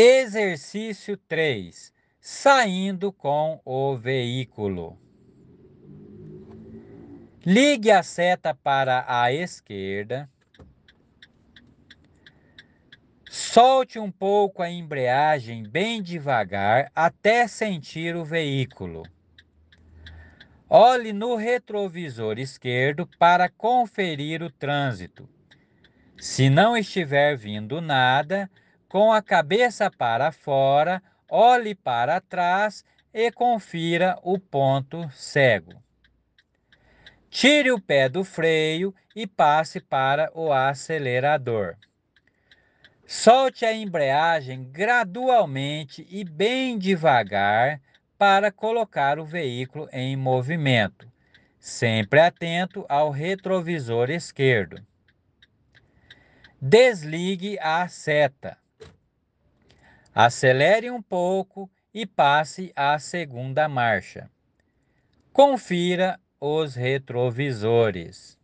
Exercício 3. Saindo com o veículo. Ligue a seta para a esquerda. Solte um pouco a embreagem bem devagar até sentir o veículo. Olhe no retrovisor esquerdo para conferir o trânsito. Se não estiver vindo nada, com a cabeça para fora, olhe para trás e confira o ponto cego. Tire o pé do freio e passe para o acelerador. Solte a embreagem gradualmente e bem devagar para colocar o veículo em movimento, sempre atento ao retrovisor esquerdo. Desligue a seta. Acelere um pouco e passe à segunda marcha. Confira os retrovisores.